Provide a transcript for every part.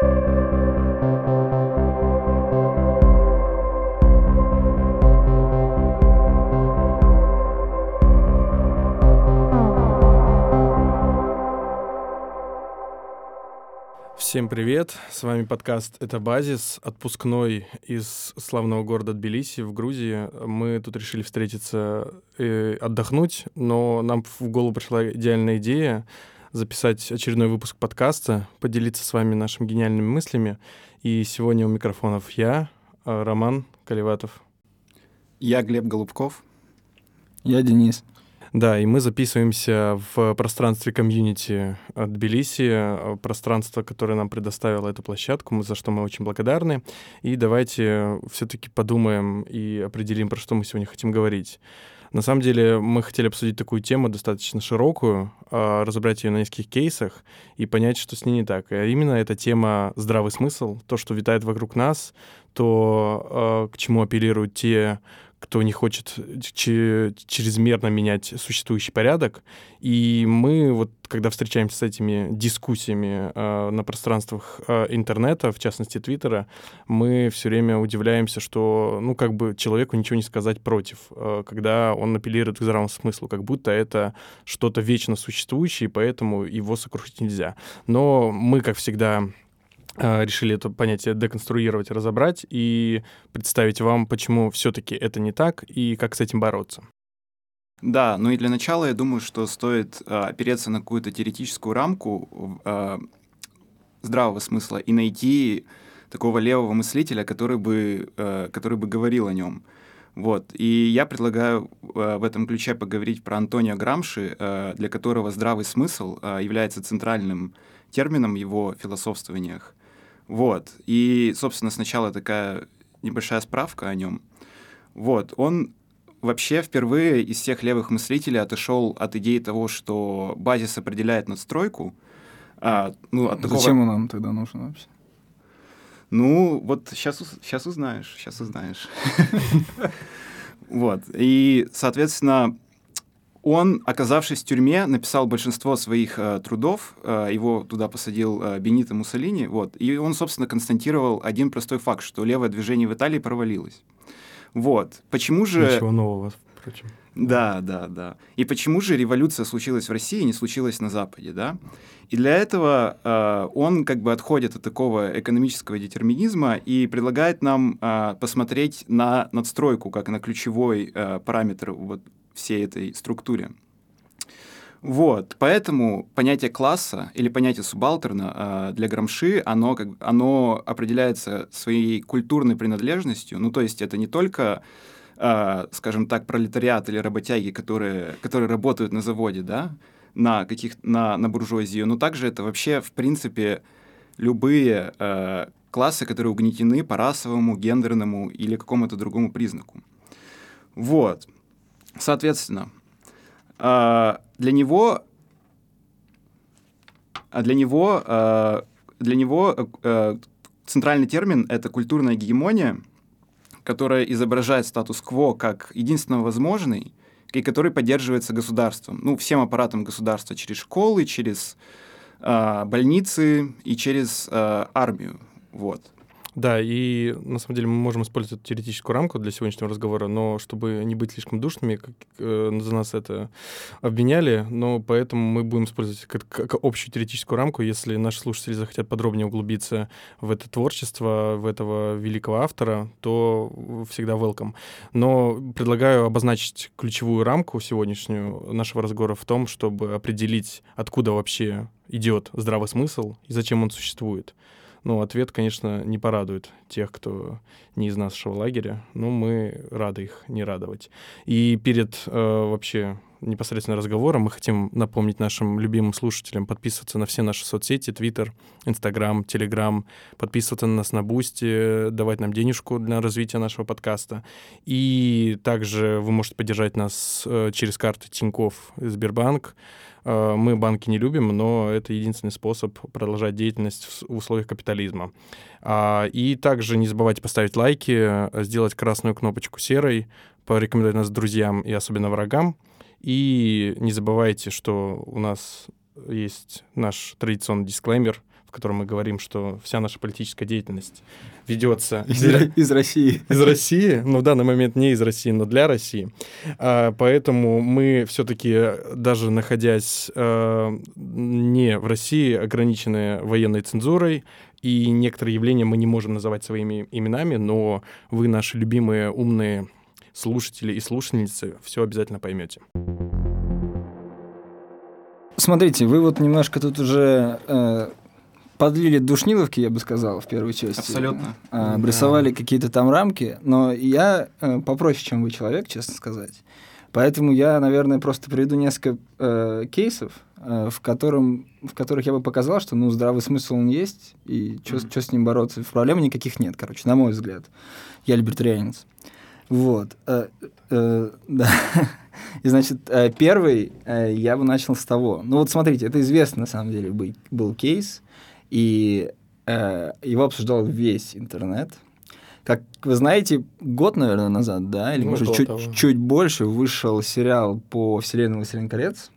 Всем привет! С вами подкаст «Это базис», отпускной из славного города Тбилиси в Грузии. Мы тут решили встретиться и отдохнуть, но нам в голову пришла идеальная идея записать очередной выпуск подкаста, поделиться с вами нашими гениальными мыслями. И сегодня у микрофонов я, а, Роман Каливатов. Я Глеб Голубков. Я Денис. Да, и мы записываемся в пространстве комьюнити от Тбилиси, э, пространство, которое нам предоставило эту площадку, за что мы очень благодарны. И давайте все-таки подумаем и определим, про что мы сегодня хотим говорить. На самом деле мы хотели обсудить такую тему достаточно широкую, а, разобрать ее на нескольких кейсах и понять, что с ней не так. А именно эта тема здравый смысл, то, что витает вокруг нас, то, а, к чему апеллируют те кто не хочет чрезмерно менять существующий порядок. И мы вот, когда встречаемся с этими дискуссиями э, на пространствах э, интернета, в частности Твиттера, мы все время удивляемся, что, ну, как бы человеку ничего не сказать против, э, когда он апеллирует к здравому смыслу, как будто это что-то вечно существующее, и поэтому его сокрушить нельзя. Но мы, как всегда, решили это понятие деконструировать, разобрать и представить вам, почему все-таки это не так и как с этим бороться. Да, ну и для начала я думаю, что стоит э, опереться на какую-то теоретическую рамку э, здравого смысла и найти такого левого мыслителя, который бы, который бы говорил о нем. Вот. И я предлагаю в этом ключе поговорить про Антонио Грамши, для которого здравый смысл является центральным термином в его философствованиях. Вот. И, собственно, сначала такая небольшая справка о нем. Вот. Он вообще впервые из всех левых мыслителей отошел от идеи того, что базис определяет надстройку. А, ну, от такого... Зачем он нам тогда нужен вообще? Ну, вот сейчас, сейчас узнаешь, сейчас узнаешь. Вот. И, соответственно, он, оказавшись в тюрьме, написал большинство своих э, трудов. Э, его туда посадил э, Бенито Муссолини. Вот, и он, собственно, констатировал один простой факт, что левое движение в Италии провалилось. Вот. Почему же... Ничего нового, впрочем. Да, да, да. И почему же революция случилась в России, не случилась на Западе, да? И для этого э, он как бы отходит от такого экономического детерминизма и предлагает нам э, посмотреть на надстройку как на ключевой э, параметр вот всей этой структуре. Вот, поэтому понятие класса или понятие субалтерна э, для Грамши, оно, как, оно определяется своей культурной принадлежностью. Ну, то есть это не только, э, скажем так, пролетариат или работяги, которые, которые работают на заводе, да, на, каких, на, на буржуазию, но также это вообще, в принципе, любые э, классы, которые угнетены по расовому, гендерному или какому-то другому признаку. Вот. Соответственно, а, для него, а для него, а, для него центральный термин — это культурная гегемония, которая изображает статус-кво как единственно возможный, и который поддерживается государством, ну, всем аппаратом государства через школы, через э, больницы и через э, армию. Вот. Да, и на самом деле мы можем использовать эту теоретическую рамку для сегодняшнего разговора, но чтобы не быть слишком душными, как э, за нас это обвиняли, но поэтому мы будем использовать как, как общую теоретическую рамку, если наши слушатели захотят подробнее углубиться в это творчество, в этого великого автора, то всегда welcome. Но предлагаю обозначить ключевую рамку сегодняшнюю нашего разговора в том, чтобы определить, откуда вообще идет здравый смысл и зачем он существует. Ну, ответ, конечно, не порадует тех, кто не из нашего лагеря, но мы рады их не радовать. И перед э, вообще непосредственно разговором мы хотим напомнить нашим любимым слушателям подписываться на все наши соцсети, Twitter, Instagram, Telegram, подписываться на нас на Бусти, давать нам денежку для развития нашего подкаста. И также вы можете поддержать нас э, через карты Тинькофф и Сбербанк. Э, мы банки не любим, но это единственный способ продолжать деятельность в условиях капитализма. А, и также не забывайте поставить лайки, сделать красную кнопочку серой, порекомендовать нас друзьям и особенно врагам. И не забывайте, что у нас есть наш традиционный дисклеймер в котором мы говорим, что вся наша политическая деятельность ведется Из, для- из России. из России, но в данный момент не из России, но для России. А, Поэтому мы все-таки, даже находясь э, не в России, ограничены военной цензурой, и некоторые явления мы не можем называть своими именами, но вы, наши любимые умные слушатели и слушательницы, все обязательно поймете. Смотрите, вы вот немножко тут уже э, подлили душниловки, я бы сказал, в первой части. Абсолютно. А, обрисовали какие-то там рамки, но я э, попроще, чем вы человек, честно сказать. Поэтому я, наверное, просто приведу несколько э, кейсов, э, в, котором, в которых я бы показал, что ну, здравый смысл он есть, и что Мгм. с ним бороться. Проблем никаких нет, короче, на мой взгляд. Я либертарианец. Вот. э, э, да. И, значит, э, первый я бы начал с того. Ну вот смотрите, это известный, на самом деле, бы- был кейс, и э, его обсуждал весь интернет. Как вы знаете, год, наверное, назад, да, или, Ну, может, чуть, того. чуть больше вышел сериал по вселенной «Властелин колец»,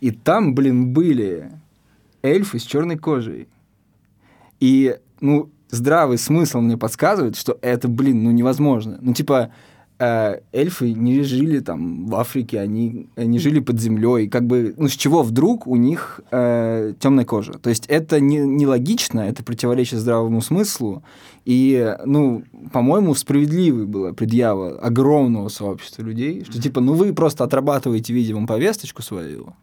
и там, блин, были эльфы с черной кожей. И, ну, здравый смысл мне подсказывает, что это, блин, ну, невозможно. Ну, типа, э, эльфы не жили там в Африке, они, они жили под землей. Как бы, ну, с чего вдруг у них э, темная кожа? То есть это не, нелогично, это противоречит здравому смыслу. И, ну, по-моему, справедливой была предъява огромного сообщества людей, что, типа, ну, вы просто отрабатываете, видимо, повесточку свою,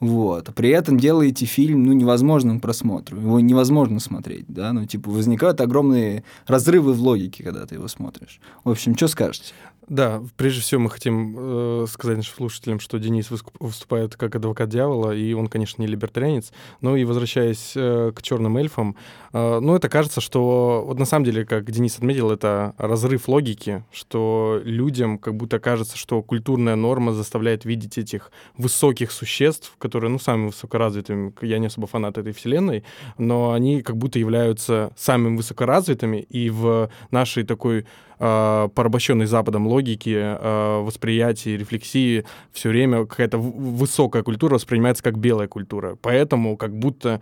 вот. При этом делаете фильм, ну, невозможным просмотру. Его невозможно смотреть, да. Ну, типа, возникают огромные разрывы в логике, когда ты его смотришь. В общем, что скажете? Да, прежде всего мы хотим э, сказать нашим слушателям, что Денис выступает как адвокат дьявола, и он, конечно, не либертарианец. Но и возвращаясь э, к черным эльфам, э, ну, это кажется, что вот на самом деле, как Денис отметил, это разрыв логики, что людям как будто кажется, что культурная норма заставляет видеть этих высоких существ, которые, ну, самыми высокоразвитыми. Я не особо фанат этой вселенной, но они как будто являются самыми высокоразвитыми, и в нашей такой э, порабощенной Западом логике, э, восприятии, рефлексии все время какая-то высокая культура воспринимается как белая культура. Поэтому как будто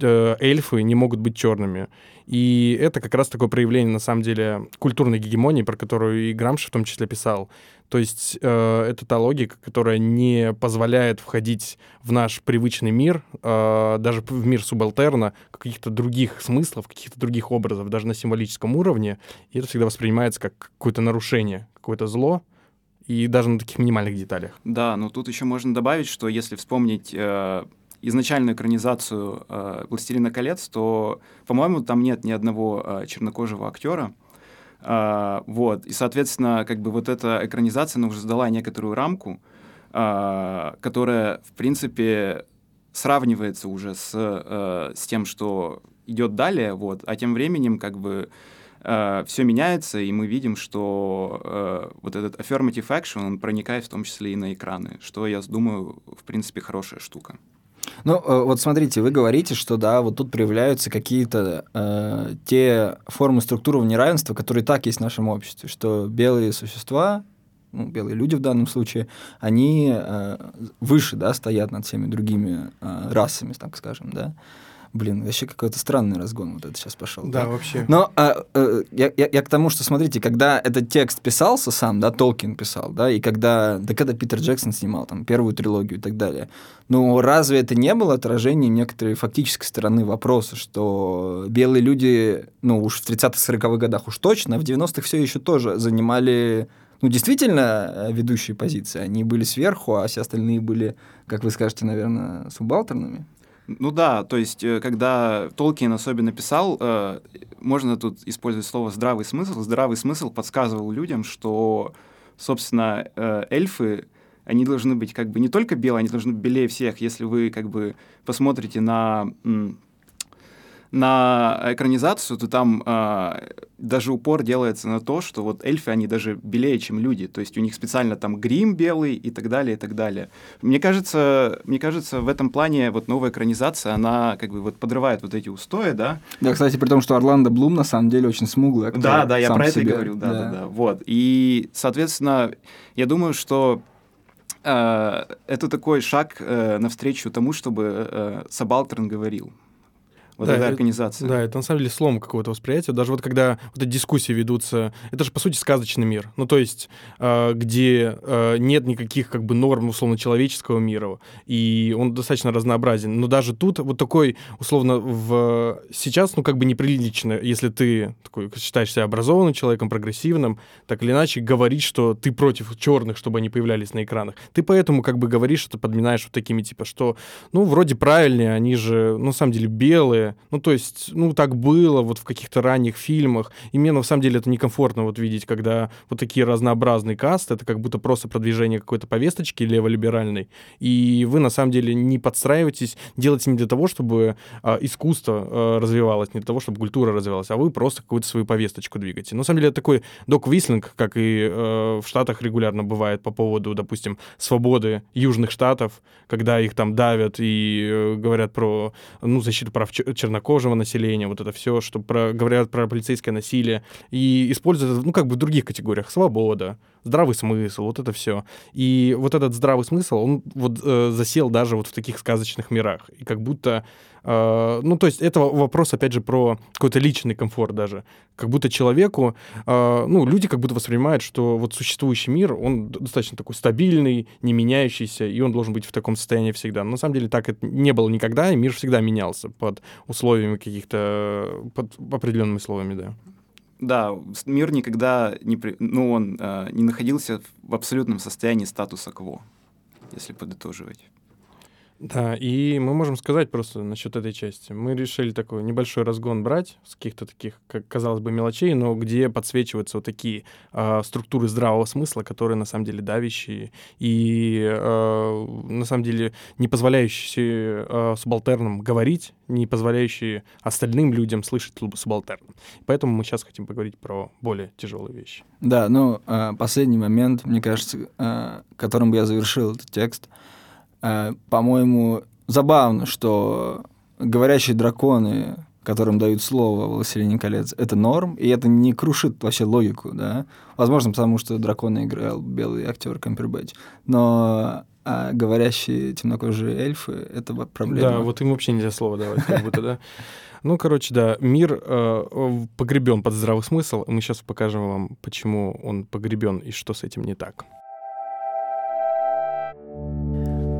э, эльфы не могут быть черными. И это как раз такое проявление, на самом деле, культурной гегемонии, про которую и Грамши в том числе писал. То есть э, это та логика, которая не позволяет входить в наш привычный мир, э, даже в мир субалтерна, каких-то других смыслов, каких-то других образов, даже на символическом уровне. И это всегда воспринимается как какое-то нарушение, какое-то зло, и даже на таких минимальных деталях. Да, но тут еще можно добавить, что если вспомнить э, изначальную экранизацию э, «Властелина колец», то, по-моему, там нет ни одного э, чернокожего актера. А, вот, и, соответственно, как бы вот эта экранизация, она уже задала некоторую рамку, а, которая, в принципе, сравнивается уже с, э, с тем, что идет далее, вот, а тем временем, как бы, все меняется, и мы видим, что э, вот этот affirmative action, он проникает в том числе и на экраны, что, я думаю, в принципе, хорошая штука. Ну, э, вот смотрите, вы говорите, что да, вот тут проявляются какие-то э, те формы структурного неравенства, которые так есть в нашем обществе, что белые существа, ну, белые люди в данном случае, они э, выше, да, стоят над всеми другими э, расами, так скажем, да. Блин, вообще какой-то странный разгон вот это сейчас пошел. вообще. Но а, э, я, я, я к тому, что, смотрите, когда этот текст писался сам, да, Толкин писал, да, и когда, да когда Питер Джексон снимал там первую трилогию и так далее, ну, разве это не было отражением некоторой фактической стороны вопроса, что белые люди, ну, уж в 30-40-х годах уж точно, а в 90-х все еще тоже занимали ну, действительно э, ведущие позиции. Они были сверху, а все остальные были, как вы скажете, наверное, субалтерными. Ну да, то есть, э, когда Толкин особенно писал, э, можно тут использовать слово «здравый смысл». Здравый смысл подсказывал людям, что, собственно, э, эльфы, они должны быть как бы не только белые, они должны быть белее всех. Если вы как бы посмотрите на, на экранизацию, то там э, даже упор делается на то, что вот эльфы, они даже белее, чем люди. То есть у них специально там грим белый и так далее, и так далее. Мне кажется, мне кажется, в этом плане вот новая экранизация, она как бы вот подрывает вот эти устои, да? Да, кстати, при том, что Орландо Блум на самом деле очень смуглый актер. Да, да, я про это и себе. говорю, да, да, да, Вот. И, соответственно, я думаю, что э, это такой шаг э, навстречу тому, чтобы э, Сабалтерн говорил. Вот Да, эта это- организация. Да, это на самом деле слом какого-то восприятия. Даже вот когда вот эти дискуссии ведутся, это же, по сути, сказочный мир. Ну, то есть, э, где э, нет никаких, как бы, норм, условно, человеческого мира, и он достаточно разнообразен. Но даже тут вот такой, условно, в... сейчас, ну, как бы неприлично, если ты такой, считаешь себя образованным человеком, прогрессивным, так или иначе говорить, что ты против черных, чтобы они появлялись на экранах. Ты поэтому, как бы, говоришь, что подминаешь вот такими, типа, что, ну, вроде правильные, они же, ну, на самом деле, белые, ну, то есть, ну, так было вот в каких-то ранних фильмах, и мне, на самом деле, это некомфортно вот видеть, когда вот такие разнообразные касты, это как будто просто продвижение какой-то повесточки леволиберальной, и вы, на самом деле, не подстраиваетесь, делаете не для того, чтобы а, искусство а, развивалось, не для того, чтобы культура развивалась, а вы просто какую-то свою повесточку двигаете. На самом деле, это такой док-вислинг, как и э, в Штатах регулярно бывает по поводу, допустим, свободы южных штатов, когда их там давят и э, говорят про ну, защиту прав чернокожего населения, вот это все, что про, говорят про полицейское насилие, и используют ну, как бы в других категориях. Свобода, здравый смысл, вот это все. И вот этот здравый смысл, он вот э, засел даже вот в таких сказочных мирах. И как будто, ну, то есть это вопрос, опять же, про какой-то личный комфорт даже. Как будто человеку, э, ну, люди как будто воспринимают, что вот существующий мир, он достаточно такой стабильный, не меняющийся, и он должен быть в таком состоянии всегда. Но на самом деле так это не было никогда, и мир всегда менялся под условиями каких-то, под определенными условиями, да. Да, мир никогда не, ну, он э, не находился в абсолютном состоянии статуса кво, если подытоживать. Да, и мы можем сказать просто насчет этой части. Мы решили такой небольшой разгон брать с каких-то таких, как казалось бы, мелочей, но где подсвечиваются вот такие а, структуры здравого смысла, которые на самом деле давящие и а, на самом деле не позволяющие а, субалтернам говорить, не позволяющие остальным людям слышать субалтерном. Поэтому мы сейчас хотим поговорить про более тяжелые вещи. Да, ну, а, последний момент, мне кажется, а, которым бы я завершил этот текст. А, По-моему, забавно, что говорящие драконы, которым дают слово «Властелине колец», это норм, и это не крушит вообще логику, да. Возможно, потому что дракона играл белый актер Кампербэтч. Но а говорящие темнокожие эльфы — это проблема. Да, вот им вообще нельзя слова давать, как будто, да. Ну, короче, да, мир э, погребен под здравый смысл, и мы сейчас покажем вам, почему он погребен и что с этим не так.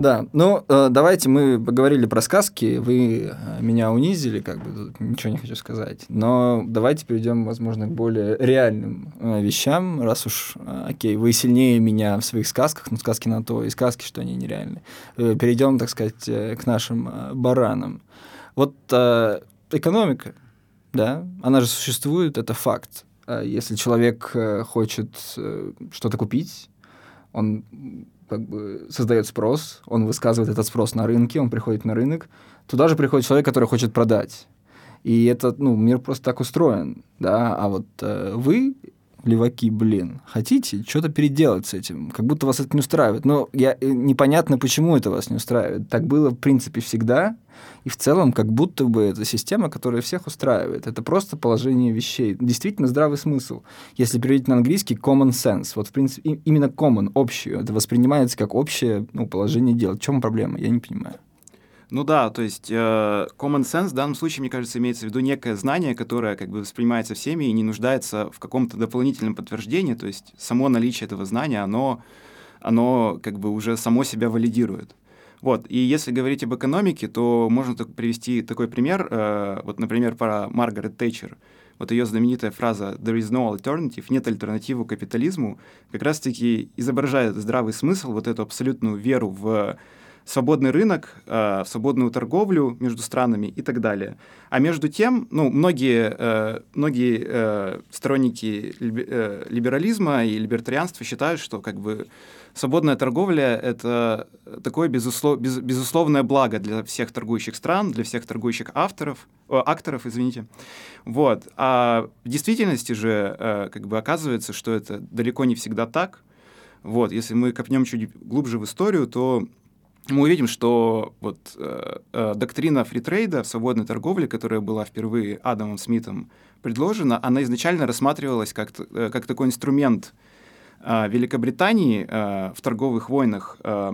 Да, ну э, давайте мы поговорили про сказки, вы э, меня унизили, как бы ничего не хочу сказать, но давайте перейдем, возможно, к более реальным э, вещам, раз уж, окей, вы сильнее меня в своих сказках, но сказки на то и сказки, что они нереальны. Перейдем, так сказать, к нашим баранам. Вот экономика, да, она же существует, это факт. Если человек хочет что-то купить, он как бы создает спрос, он высказывает этот спрос на рынке, он приходит на рынок, туда же приходит человек, который хочет продать. И это, ну, мир просто так устроен, да, а вот э, вы, леваки, блин, хотите что-то переделать с этим, как будто вас это не устраивает. Но я, э, непонятно, почему это вас не устраивает. Так было, в принципе, всегда, и в целом, как будто бы это система, которая всех устраивает. Это просто положение вещей. Действительно здравый смысл. Если переводить на английский, common sense. Вот, в принципе, именно common, общий. Это воспринимается как общее ну, положение дел. В чем проблема? Я не понимаю. Ну да, то есть э, common sense в данном случае, мне кажется, имеется в виду некое знание, которое как бы воспринимается всеми и не нуждается в каком-то дополнительном подтверждении, то есть само наличие этого знания, оно, оно как бы уже само себя валидирует. Вот, и если говорить об экономике, то можно так привести такой пример, э, вот, например, про Маргарет Тэтчер. Вот ее знаменитая фраза «there is no alternative», «нет альтернативы капитализму», как раз-таки изображает здравый смысл, вот эту абсолютную веру в свободный рынок, э, свободную торговлю между странами и так далее. А между тем, ну, многие, э, многие э, сторонники либе- либерализма и либертарианства считают, что как бы свободная торговля — это такое безуслов- без- безусловное благо для всех торгующих стран, для всех торгующих авторов, о, акторов, извините. Вот. А в действительности же как бы оказывается, что это далеко не всегда так. Вот. Если мы копнем чуть глубже в историю, то мы увидим, что вот э, э, доктрина фритрейда свободной торговле, которая была впервые Адамом Смитом предложена, она изначально рассматривалась как, э, как такой инструмент э, Великобритании э, в торговых войнах э,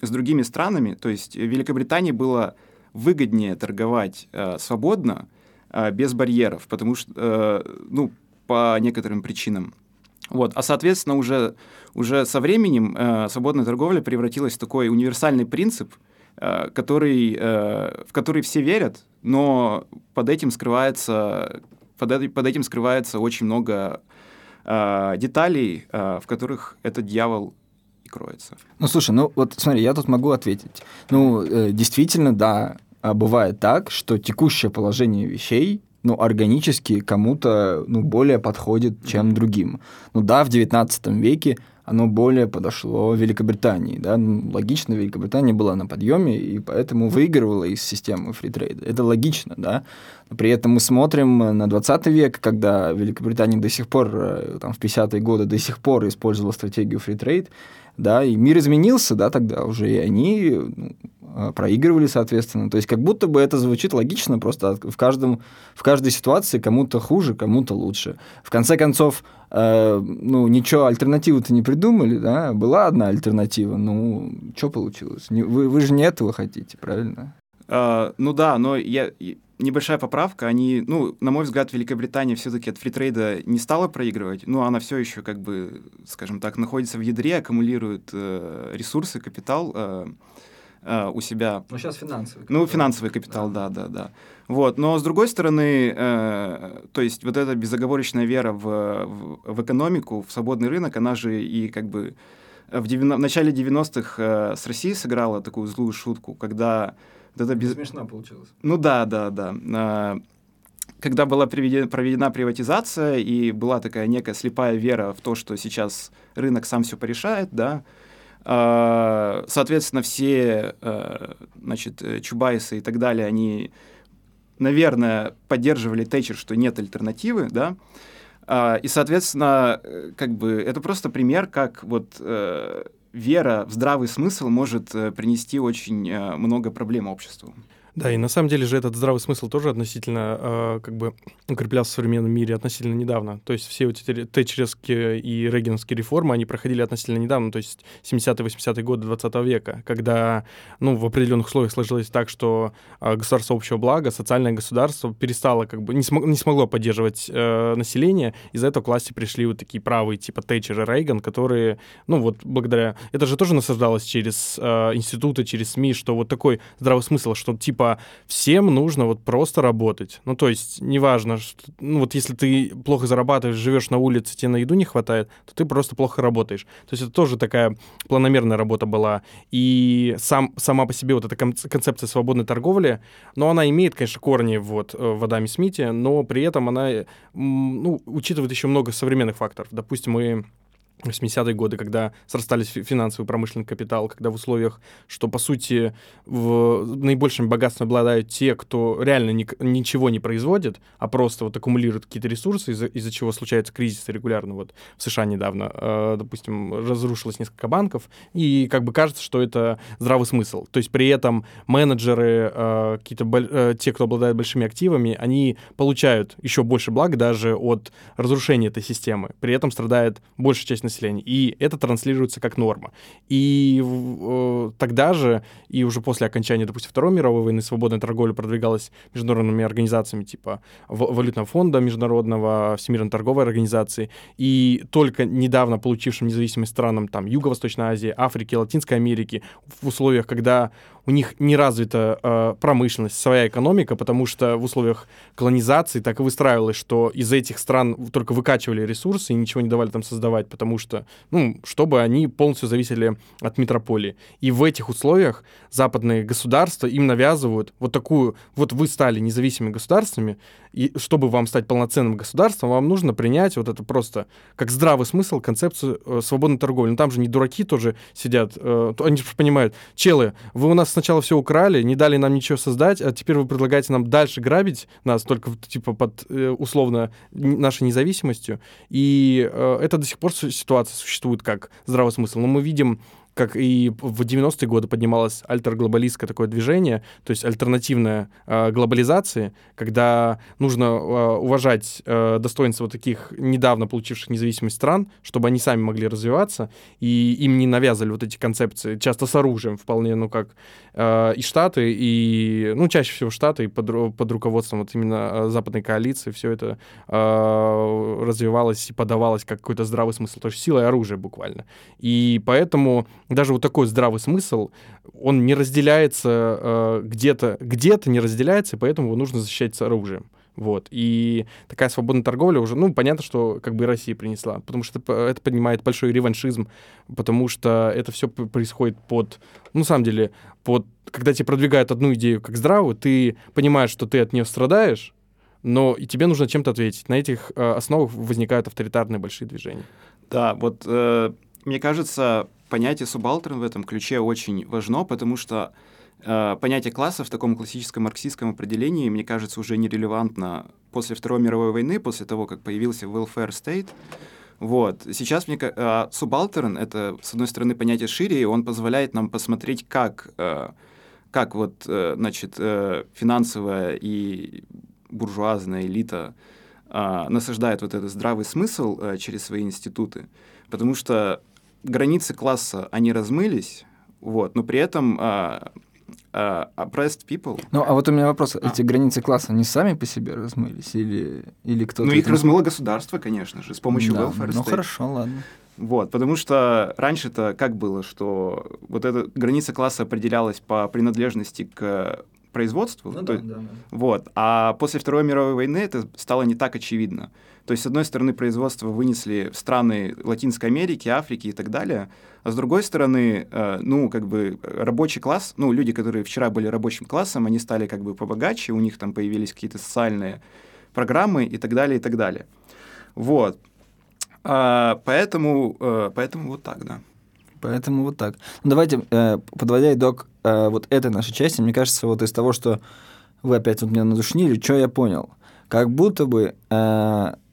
с другими странами. То есть Великобритании было выгоднее торговать э, свободно, э, без барьеров, потому что, э, ну, по некоторым причинам. Вот. А, соответственно, уже, уже со временем э, свободная торговля превратилась в такой универсальный принцип, э, который, э, в который все верят, но под этим скрывается, под, под этим скрывается очень много э, деталей, э, в которых этот дьявол и кроется. Ну, слушай, ну вот смотри, я тут могу ответить. Ну, э, действительно, да, а бывает так, что текущее положение вещей ну, органически кому-то ну, более подходит, чем другим. Ну да, в XIX веке оно более подошло Великобритании. Да? Ну, логично, Великобритания была на подъеме, и поэтому выигрывала из системы фритрейда. Это логично, да. Но при этом мы смотрим на 20 век, когда Великобритания до сих пор, э, там, в 50-е годы до сих пор использовала стратегию фритрейд, да, и мир изменился, да, тогда уже, и они ну, а, проигрывали, соответственно. То есть как будто бы это звучит логично, просто в, каждом, в каждой ситуации кому-то хуже, кому-то лучше. В конце концов, э, ну, ничего, альтернативы-то не придумали, да, была одна альтернатива, ну, что получилось? Не, вы, вы же не этого хотите, правильно? Uh, ну да, но я, небольшая поправка, они, ну, на мой взгляд, Великобритания все-таки от фритрейда не стала проигрывать, но она все еще, как бы, скажем так, находится в ядре, аккумулирует э, ресурсы, капитал, э, э, у себя. Ну, сейчас финансовый капитал. Ну, финансовый капитал, да, да, да. да. Вот. Но, с другой стороны, э, то есть вот эта безоговорочная вера в, в, в экономику, в свободный рынок, она же и как бы в, 90, в начале 90-х э, с Россией сыграла такую злую шутку, когда... Вот это без... Смешно получилось. Ну да, да, да. Э, когда была проведена, проведена приватизация, и была такая некая слепая вера в то, что сейчас рынок сам все порешает, да, а, соответственно, все э, значит, э, Чубайсы и так далее, они, наверное, поддерживали Тэтчер, что нет альтернативы, да, а, и, соответственно, э, как бы это просто пример, как вот вера в здравый смысл может принести очень много проблем обществу. Да, и на самом деле же этот здравый смысл тоже относительно, э, как бы, укреплялся в современном мире относительно недавно. То есть все вот эти тэтчеровские и регенские реформы, они проходили относительно недавно, то есть 70-80-е годы 20 века, когда, ну, в определенных условиях сложилось так, что э, государство общего блага, социальное государство перестало, как бы, не, смог, не смогло поддерживать э, население, из-за этого к власти пришли вот такие правые, типа Тэтчер и Рейган, которые, ну, вот благодаря... Это же тоже насаждалось через э, институты, через СМИ, что вот такой здравый смысл, что, типа, типа всем нужно вот просто работать. Ну, то есть, неважно, что, ну, вот если ты плохо зарабатываешь, живешь на улице, тебе на еду не хватает, то ты просто плохо работаешь. То есть это тоже такая планомерная работа была. И сам, сама по себе вот эта концепция свободной торговли, но она имеет, конечно, корни вот э, в Адаме Смите, но при этом она ну, учитывает еще много современных факторов. Допустим, мы 80-е годы, когда срастались финансовый промышленный капитал, когда в условиях, что, по сути, в наибольшим богатством обладают те, кто реально ни, ничего не производит, а просто вот аккумулирует какие-то ресурсы, из-за, из чего случаются кризисы регулярно. Вот в США недавно, э, допустим, разрушилось несколько банков, и как бы кажется, что это здравый смысл. То есть при этом менеджеры, э, какие-то э, те, кто обладает большими активами, они получают еще больше благ даже от разрушения этой системы. При этом страдает большая часть населения, и это транслируется как норма. И э, тогда же, и уже после окончания, допустим, Второй мировой войны, свободная торговля продвигалась международными организациями типа Валютного фонда Международного, Всемирной торговой организации, и только недавно получившим независимость странам там Юго-Восточной Азии, Африки, Латинской Америки в условиях, когда у них не развита э, промышленность, своя экономика, потому что в условиях колонизации так и выстраивалось, что из этих стран только выкачивали ресурсы и ничего не давали там создавать, потому что, ну, чтобы они полностью зависели от метрополии. И в этих условиях западные государства им навязывают вот такую, вот вы стали независимыми государствами, и чтобы вам стать полноценным государством, вам нужно принять вот это просто как здравый смысл концепцию э, свободной торговли. Но там же не дураки тоже сидят, э, они же понимают, челы, вы у нас сначала все украли, не дали нам ничего создать, а теперь вы предлагаете нам дальше грабить нас только типа под э, условно нашей независимостью. И э, это до сих пор ситуация существует как здравый смысл. Но мы видим как и в 90-е годы поднималось альтерглобалистское такое движение, то есть альтернативная э, глобализации, когда нужно э, уважать э, достоинство вот таких недавно получивших независимость стран, чтобы они сами могли развиваться, и им не навязывали вот эти концепции, часто с оружием вполне, ну как э, и Штаты, и, ну, чаще всего Штаты, и под, под руководством вот именно западной коалиции все это э, развивалось и подавалось как какой-то здравый смысл, то есть сила и оружие буквально. И поэтому даже вот такой здравый смысл, он не разделяется э, где-то, где-то не разделяется, и поэтому его нужно защищать с оружием. Вот. И такая свободная торговля уже, ну, понятно, что как бы и Россия принесла, потому что это, это поднимает большой реваншизм, потому что это все происходит под, ну, на самом деле, под, когда тебе продвигают одну идею как здравую, ты понимаешь, что ты от нее страдаешь, но и тебе нужно чем-то ответить. На этих э, основах возникают авторитарные большие движения. Да, вот э, мне кажется, понятие субалтерн в этом ключе очень важно, потому что э, понятие класса в таком классическом марксистском определении, мне кажется, уже нерелевантно после Второй мировой войны, после того, как появился welfare state. Вот. Сейчас мне э, это, с одной стороны, понятие шире, и он позволяет нам посмотреть, как, э, как вот, э, значит, э, финансовая и буржуазная элита э, насаждает вот этот здравый смысл э, через свои институты, потому что границы класса, они размылись, вот, но при этом uh, uh, oppressed people... Ну, а вот у меня вопрос. А. Эти границы класса, они сами по себе размылись или, или кто-то... Ну, их этим... размыло государство, конечно же, с помощью да, welfare Ну, хорошо, ладно. Вот, потому что раньше-то как было, что вот эта граница класса определялась по принадлежности к производству. Ну, то, да, да, да. Вот. А после Второй мировой войны это стало не так очевидно. То есть, с одной стороны, производство вынесли в страны Латинской Америки, Африки и так далее, а с другой стороны, э, ну, как бы рабочий класс, ну, люди, которые вчера были рабочим классом, они стали как бы побогаче, у них там появились какие-то социальные программы и так далее, и так далее. Вот. А, поэтому, э, поэтому вот так, да. Поэтому вот так. Ну, давайте, э, подводя итог вот этой нашей части, мне кажется, вот из того, что вы опять вот меня надушнили, что я понял? Как будто бы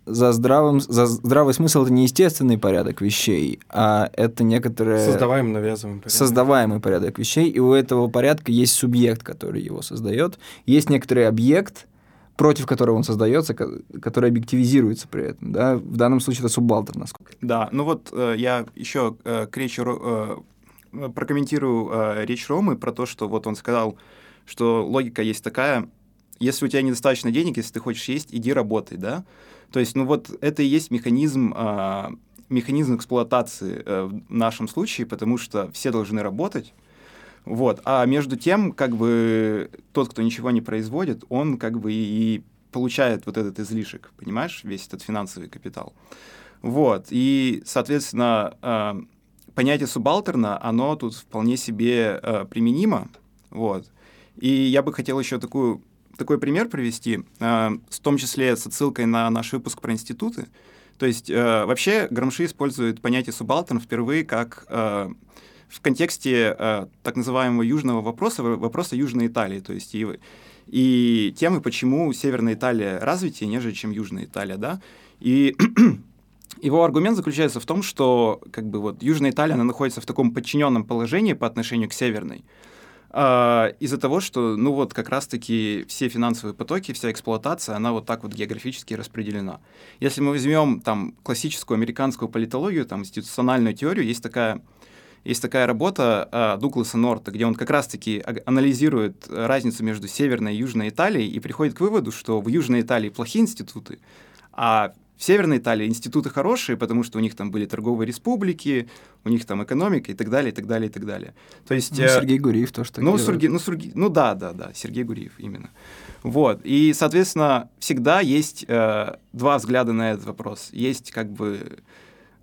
за, здравым, за здравый смысл это не естественный порядок вещей, а это некоторое... Создаваемый, навязываемый порядок. Создаваемый порядок вещей, и у этого порядка есть субъект, который его создает, есть некоторый объект, против которого он создается, который объективизируется при этом. Да? В данном случае это суббалтер, насколько. Да, ну вот э, я еще э, к речи, э, прокомментирую э, речь Ромы про то, что вот он сказал, что логика есть такая, если у тебя недостаточно денег, если ты хочешь есть, иди работай, да? То есть, ну вот это и есть механизм, э, механизм эксплуатации э, в нашем случае, потому что все должны работать, вот. А между тем, как бы тот, кто ничего не производит, он как бы и получает вот этот излишек, понимаешь, весь этот финансовый капитал. Вот. И, соответственно, э, понятие субалтерна, оно тут вполне себе э, применимо. Вот. И я бы хотел еще такую такой пример привести, э, в том числе с отсылкой на наш выпуск про институты. То есть э, вообще Грамши использует понятие субалтерн впервые как э, в контексте э, так называемого южного вопроса, вопроса Южной Италии. То есть и, и темы, почему Северная Италия развитие, нежели чем Южная Италия. Да? И его аргумент заключается в том, что как бы, вот, Южная Италия она находится в таком подчиненном положении по отношению к Северной. Uh, из-за того, что, ну вот, как раз-таки все финансовые потоки, вся эксплуатация, она вот так вот географически распределена. Если мы возьмем там классическую американскую политологию, там институциональную теорию, есть такая, есть такая работа uh, Дугласа Норта, где он как раз-таки анализирует разницу между Северной и Южной Италией и приходит к выводу, что в Южной Италии плохие институты, а в Северной Италии институты хорошие, потому что у них там были торговые республики, у них там экономика и так далее, и так далее, и так далее. То есть... Ну, э, Сергей Гуриев тоже так ну, Сергей, ну, Сергей, ну да, да, да, Сергей Гуриев именно. Вот. И, соответственно, всегда есть э, два взгляда на этот вопрос. Есть как бы...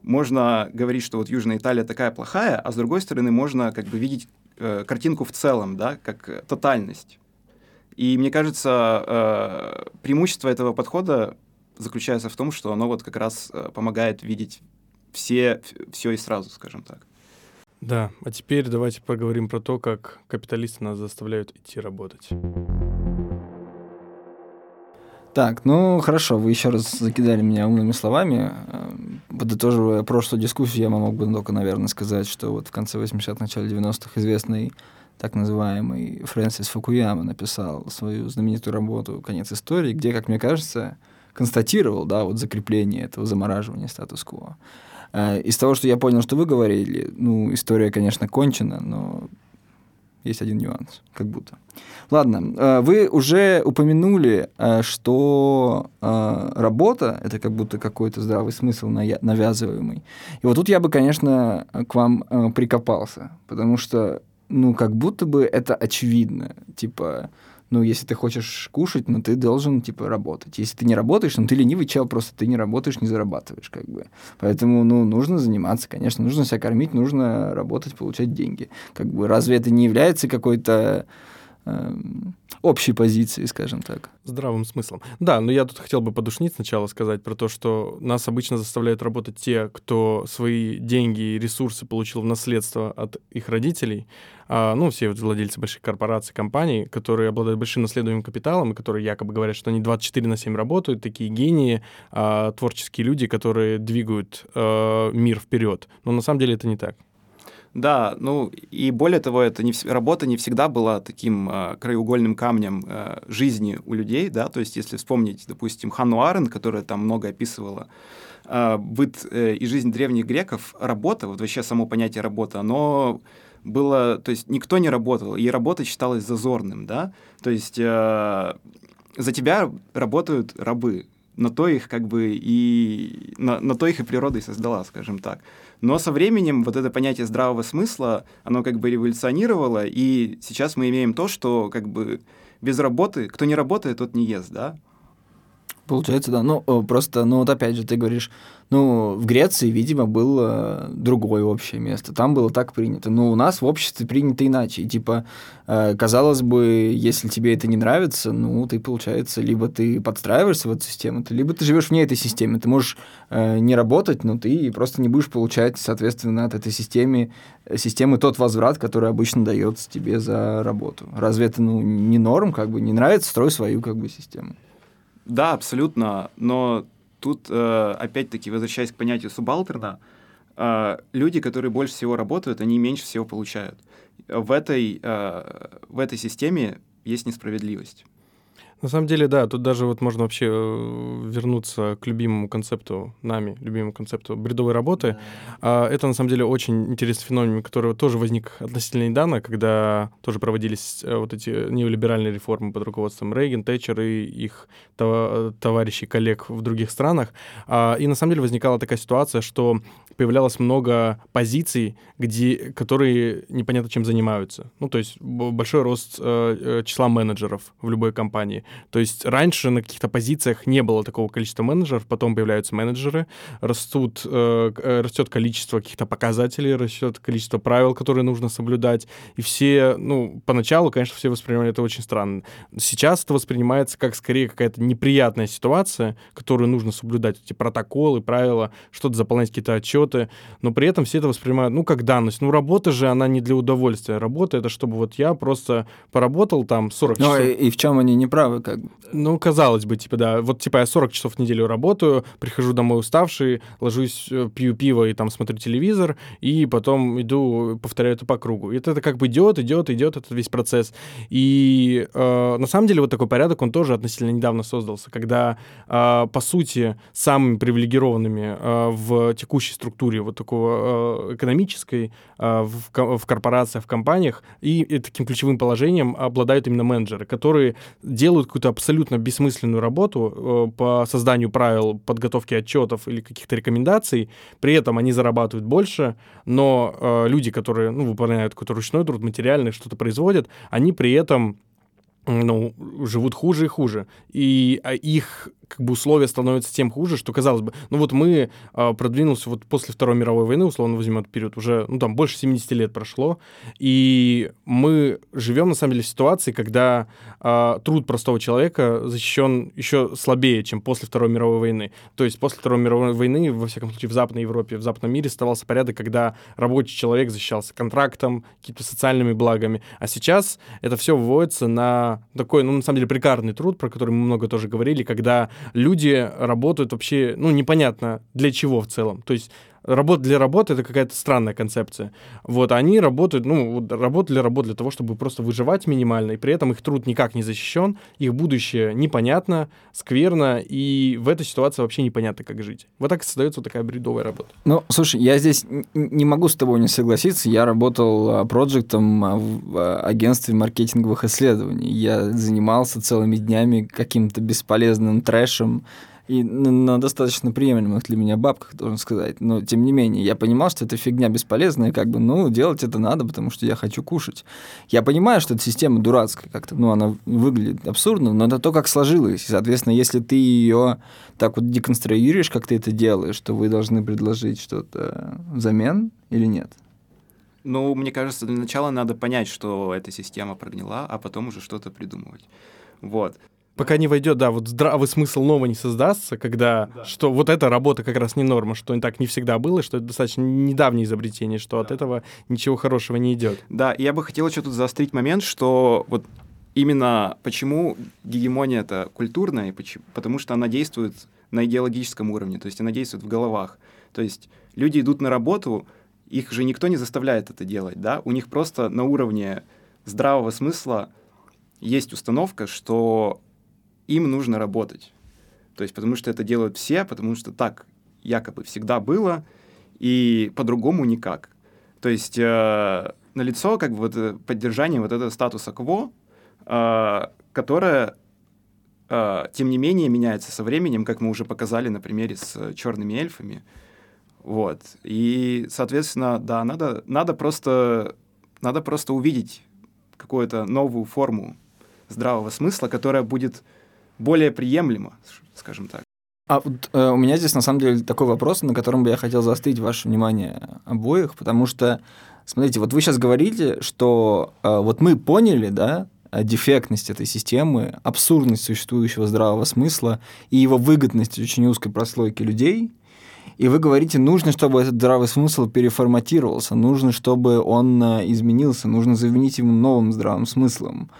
Можно говорить, что вот Южная Италия такая плохая, а с другой стороны можно как бы видеть э, картинку в целом, да, как тотальность. И мне кажется, э, преимущество этого подхода заключается в том, что оно вот как раз э, помогает видеть все, все и сразу, скажем так. Да, а теперь давайте поговорим про то, как капиталисты нас заставляют идти работать. Так, ну хорошо, вы еще раз закидали меня умными словами. Э, подытоживая прошлую дискуссию, я мог бы только, наверное, сказать, что вот в конце 80-х, начале 90-х известный так называемый Фрэнсис Фукуяма написал свою знаменитую работу «Конец истории», где, как мне кажется, констатировал, да, вот закрепление этого замораживания статус-кво. Э, из того, что я понял, что вы говорили, ну, история, конечно, кончена, но есть один нюанс, как будто. Ладно, э, вы уже упомянули, э, что работа — это как будто какой-то здравый смысл навязываемый. И вот тут я бы, конечно, к вам прикопался, потому что, ну, как будто бы это очевидно. Типа, ну, если ты хочешь кушать, ну, ты должен, типа, работать. Если ты не работаешь, ну, ты ленивый чел, просто ты не работаешь, не зарабатываешь, как бы. Поэтому, ну, нужно заниматься, конечно, нужно себя кормить, нужно работать, получать деньги. Как бы, разве это не является какой-то общей позиции, скажем так. Здравым смыслом. Да, но я тут хотел бы подушнить сначала сказать про то, что нас обычно заставляют работать те, кто свои деньги и ресурсы получил в наследство от их родителей. А, ну, все владельцы больших корпораций, компаний, которые обладают большим наследуемым капиталом, и которые якобы говорят, что они 24 на 7 работают, такие гении, а, творческие люди, которые двигают а, мир вперед. Но на самом деле это не так. Да, ну и более того, это не, работа не всегда была таким э, краеугольным камнем э, жизни у людей, да, то есть если вспомнить, допустим, Ханну Арен, которая там много описывала э, быт э, и жизнь древних греков, работа, вот вообще само понятие работа, оно было, то есть никто не работал, и работа считалась зазорным, да, то есть э, за тебя работают рабы, на то их как бы и на, на то их и природа и создала, скажем так. Но со временем вот это понятие здравого смысла, оно как бы революционировало, и сейчас мы имеем то, что как бы без работы, кто не работает, тот не ест, да? Получается, да. Ну, просто, ну вот опять же, ты говоришь, ну, в Греции, видимо, было другое общее место. Там было так принято. Но у нас в обществе принято иначе. И, типа, э, казалось бы, если тебе это не нравится, ну, ты, получается, либо ты подстраиваешься в эту систему, либо ты живешь вне этой системы. Ты можешь э, не работать, но ты просто не будешь получать, соответственно, от этой системы, системы тот возврат, который обычно дается тебе за работу. Разве это, ну, не норм, как бы, не нравится, строй свою, как бы, систему. Да, абсолютно. Но тут, э, опять-таки, возвращаясь к понятию субалтерна, э, люди, которые больше всего работают, они меньше всего получают. В этой, э, в этой системе есть несправедливость. На самом деле, да, тут даже вот можно вообще э, вернуться к любимому концепту нами, любимому концепту бредовой работы. Да. Это, на самом деле, очень интересный феномен, который тоже возник относительно недавно, когда тоже проводились э, вот эти неолиберальные реформы под руководством Рейген, Тэтчер и их товарищей, коллег в других странах. А, и, на самом деле, возникала такая ситуация, что появлялось много позиций, где, которые непонятно чем занимаются. Ну, то есть большой рост э, числа менеджеров в любой компании. То есть раньше на каких-то позициях не было такого количества менеджеров, потом появляются менеджеры, растут, э, э, растет количество каких-то показателей, растет количество правил, которые нужно соблюдать. И все, ну, поначалу, конечно, все воспринимали это очень странно. Сейчас это воспринимается как скорее какая-то неприятная ситуация, которую нужно соблюдать, эти протоколы, правила, что-то заполнять какие-то отчеты, но при этом все это воспринимают, ну, как данность. Ну, работа же, она не для удовольствия. Работа — это чтобы вот я просто поработал там 40 часов. Ну, и, и в чем они не правы? как бы. Ну, казалось бы, типа, да. Вот, типа, я 40 часов в неделю работаю, прихожу домой уставший, ложусь, э, пью пиво и там смотрю телевизор, и потом иду, повторяю это по кругу. И это как бы идет, идет, идет этот весь процесс. И э, на самом деле вот такой порядок, он тоже относительно недавно создался, когда, э, по сути, самыми привилегированными э, в текущей структуре вот такого э, экономической э, в, корпорациях, в компаниях, и, и таким ключевым положением обладают именно менеджеры, которые делают какую-то абсолютно бессмысленную работу э, по созданию правил подготовки отчетов или каких-то рекомендаций, при этом они зарабатывают больше, но э, люди, которые ну, выполняют какой-то ручной труд, материальный, что-то производят, они при этом ну, живут хуже и хуже. И а их как бы условия становятся тем хуже, что, казалось бы, ну вот мы э, продвинулся вот после Второй мировой войны, условно возьмем этот период, уже, ну там, больше 70 лет прошло, и мы живем, на самом деле, в ситуации, когда э, труд простого человека защищен еще слабее, чем после Второй мировой войны. То есть после Второй мировой войны, во всяком случае, в Западной Европе, в западном мире оставался порядок, когда рабочий человек защищался контрактом, какими-то социальными благами, а сейчас это все выводится на такой, ну, на самом деле, прикарный труд, про который мы много тоже говорили, когда люди работают вообще, ну, непонятно для чего в целом. То есть работа для работы это какая-то странная концепция. Вот они работают, ну, работа для работы для того, чтобы просто выживать минимально, и при этом их труд никак не защищен, их будущее непонятно, скверно, и в этой ситуации вообще непонятно, как жить. Вот так и создается вот такая бредовая работа. Ну, слушай, я здесь не могу с тобой не согласиться. Я работал а, проектом а, в а, агентстве маркетинговых исследований. Я занимался целыми днями каким-то бесполезным трэшем, и на достаточно приемлемых для меня бабках, должен сказать. Но, тем не менее, я понимал, что это фигня бесполезная, как бы, ну, делать это надо, потому что я хочу кушать. Я понимаю, что эта система дурацкая как-то, ну, она выглядит абсурдно, но это то, как сложилось. И, соответственно, если ты ее так вот деконструируешь, как ты это делаешь, то вы должны предложить что-то взамен или нет? Ну, мне кажется, для начала надо понять, что эта система прогнила, а потом уже что-то придумывать. Вот пока не войдет, да, вот здравый смысл нового не создастся, когда, да. что вот эта работа как раз не норма, что так не всегда было, что это достаточно недавнее изобретение, что да. от этого ничего хорошего не идет. Да, я бы хотел еще тут заострить момент, что вот именно почему гегемония это культурная, почему, потому что она действует на идеологическом уровне, то есть она действует в головах. То есть люди идут на работу, их же никто не заставляет это делать, да, у них просто на уровне здравого смысла есть установка, что им нужно работать. То есть потому что это делают все, потому что так якобы всегда было, и по-другому никак. То есть э, налицо как бы вот поддержание вот этого статуса кво, э, которое, э, тем не менее, меняется со временем, как мы уже показали на примере с черными эльфами. Вот. И, соответственно, да, надо, надо, просто, надо просто увидеть какую-то новую форму здравого смысла, которая будет более приемлемо, скажем так. А вот э, у меня здесь на самом деле такой вопрос, на котором бы я хотел заострить ваше внимание обоих, потому что, смотрите, вот вы сейчас говорите, что э, вот мы поняли, да, дефектность этой системы, абсурдность существующего здравого смысла и его выгодность очень узкой прослойки людей, и вы говорите, нужно, чтобы этот здравый смысл переформатировался, нужно, чтобы он э, изменился, нужно заменить ему новым здравым смыслом.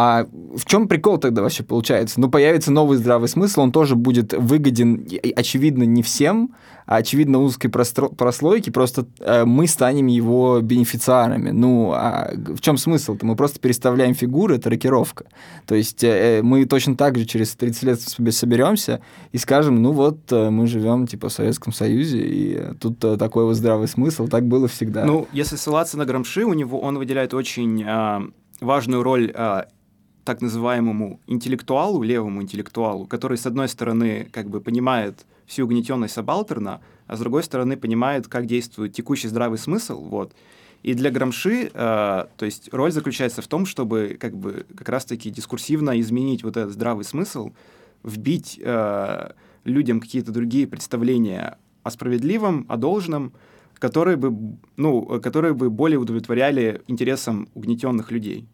А в чем прикол тогда вообще получается? Ну, появится новый здравый смысл, он тоже будет выгоден, очевидно, не всем, а очевидно узкой прослойке, просто э, мы станем его бенефициарами. Ну, а в чем смысл-то? Мы просто переставляем фигуры, это рокировка. То есть э, мы точно так же через 30 лет соберемся и скажем, ну вот, э, мы живем типа в Советском Союзе, и тут э, такой вот здравый смысл, так было всегда. Ну, если ссылаться на Грамши, у него он выделяет очень э, важную роль э, так называемому интеллектуалу, левому интеллектуалу, который, с одной стороны, как бы понимает всю угнетенность сабалтерна, а с другой стороны понимает, как действует текущий здравый смысл, вот. И для Грамши, э, то есть роль заключается в том, чтобы как бы как раз-таки дискурсивно изменить вот этот здравый смысл, вбить э, людям какие-то другие представления о справедливом, о должном, которые бы, ну, которые бы более удовлетворяли интересам угнетенных людей.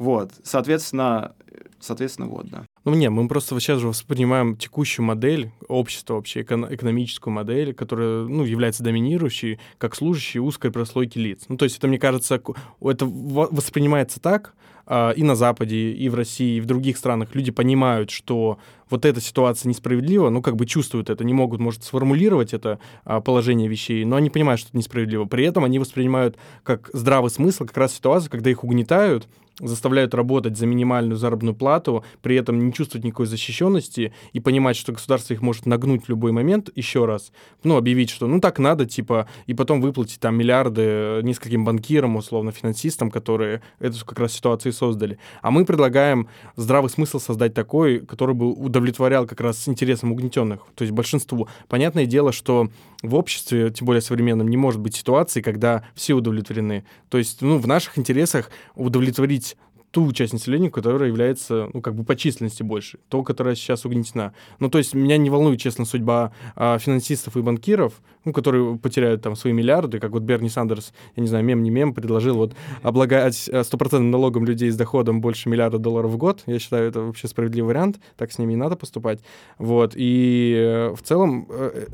Вот, соответственно, соответственно, вот, да. Ну, не, мы просто сейчас же воспринимаем текущую модель общества, вообще эко- экономическую модель, которая, ну, является доминирующей, как служащей узкой прослойки лиц. Ну, то есть это, мне кажется, это воспринимается так, э, и на Западе, и в России, и в других странах люди понимают, что вот эта ситуация несправедлива, ну, как бы чувствуют это, не могут, может, сформулировать это э, положение вещей, но они понимают, что это несправедливо. При этом они воспринимают как здравый смысл как раз ситуацию, когда их угнетают, заставляют работать за минимальную заработную плату, при этом не чувствовать никакой защищенности и понимать, что государство их может нагнуть в любой момент еще раз, ну, объявить, что ну так надо, типа, и потом выплатить там миллиарды нескольким банкирам, условно, финансистам, которые эту как раз ситуацию создали. А мы предлагаем здравый смысл создать такой, который бы удовлетворял как раз интересам угнетенных, то есть большинству. Понятное дело, что в обществе, тем более современном, не может быть ситуации, когда все удовлетворены. То есть, ну, в наших интересах удовлетворить ту часть населения, которая является, ну, как бы по численности больше, то, которая сейчас угнетена. Ну, то есть меня не волнует, честно, судьба а, финансистов и банкиров, ну, которые потеряют там свои миллиарды, как вот Берни Сандерс, я не знаю, мем не мем, предложил вот облагать э, стопроцентным налогом людей с доходом больше миллиарда долларов в год. Я считаю, это вообще справедливый вариант, так с ними и надо поступать. Вот, и э, в целом, э,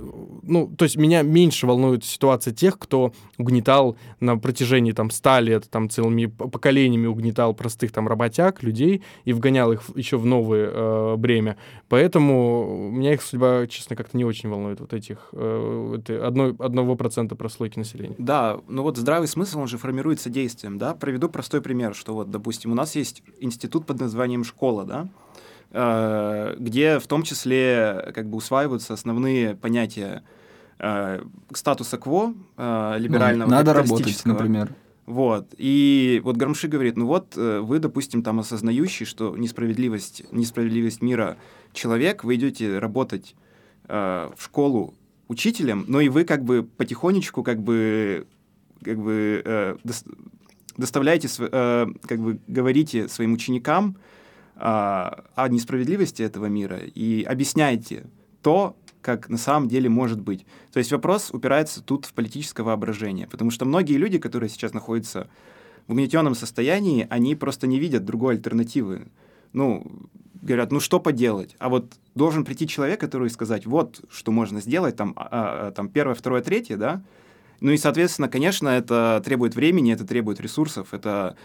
ну, то есть меня меньше волнует ситуация тех, кто угнетал на протяжении там 100 лет, там целыми поколениями угнетал простых простых там работяг, людей и вгонял их еще в новое э, бремя. Поэтому меня их судьба, честно, как-то не очень волнует, вот этих э, одной, одного процента прослойки населения. Да, ну вот здравый смысл, он же формируется действием, да. Приведу простой пример, что вот, допустим, у нас есть институт под названием «Школа», да, э, где в том числе как бы усваиваются основные понятия э, статуса кво, э, либерального, ну, Надо работать, например. Вот. И вот Грамши говорит, ну вот э, вы, допустим, там осознающий, что несправедливость, несправедливость мира человек, вы идете работать э, в школу учителем, но и вы как бы потихонечку как бы как бы э, доставляете, э, как бы говорите своим ученикам э, о несправедливости этого мира и объясняете то, как на самом деле может быть. То есть вопрос упирается тут в политическое воображение, потому что многие люди, которые сейчас находятся в угнетенном состоянии, они просто не видят другой альтернативы. Ну, говорят, ну что поделать? А вот должен прийти человек, который сказать, вот что можно сделать, там, а, а, там первое, второе, третье, да? Ну и, соответственно, конечно, это требует времени, это требует ресурсов, это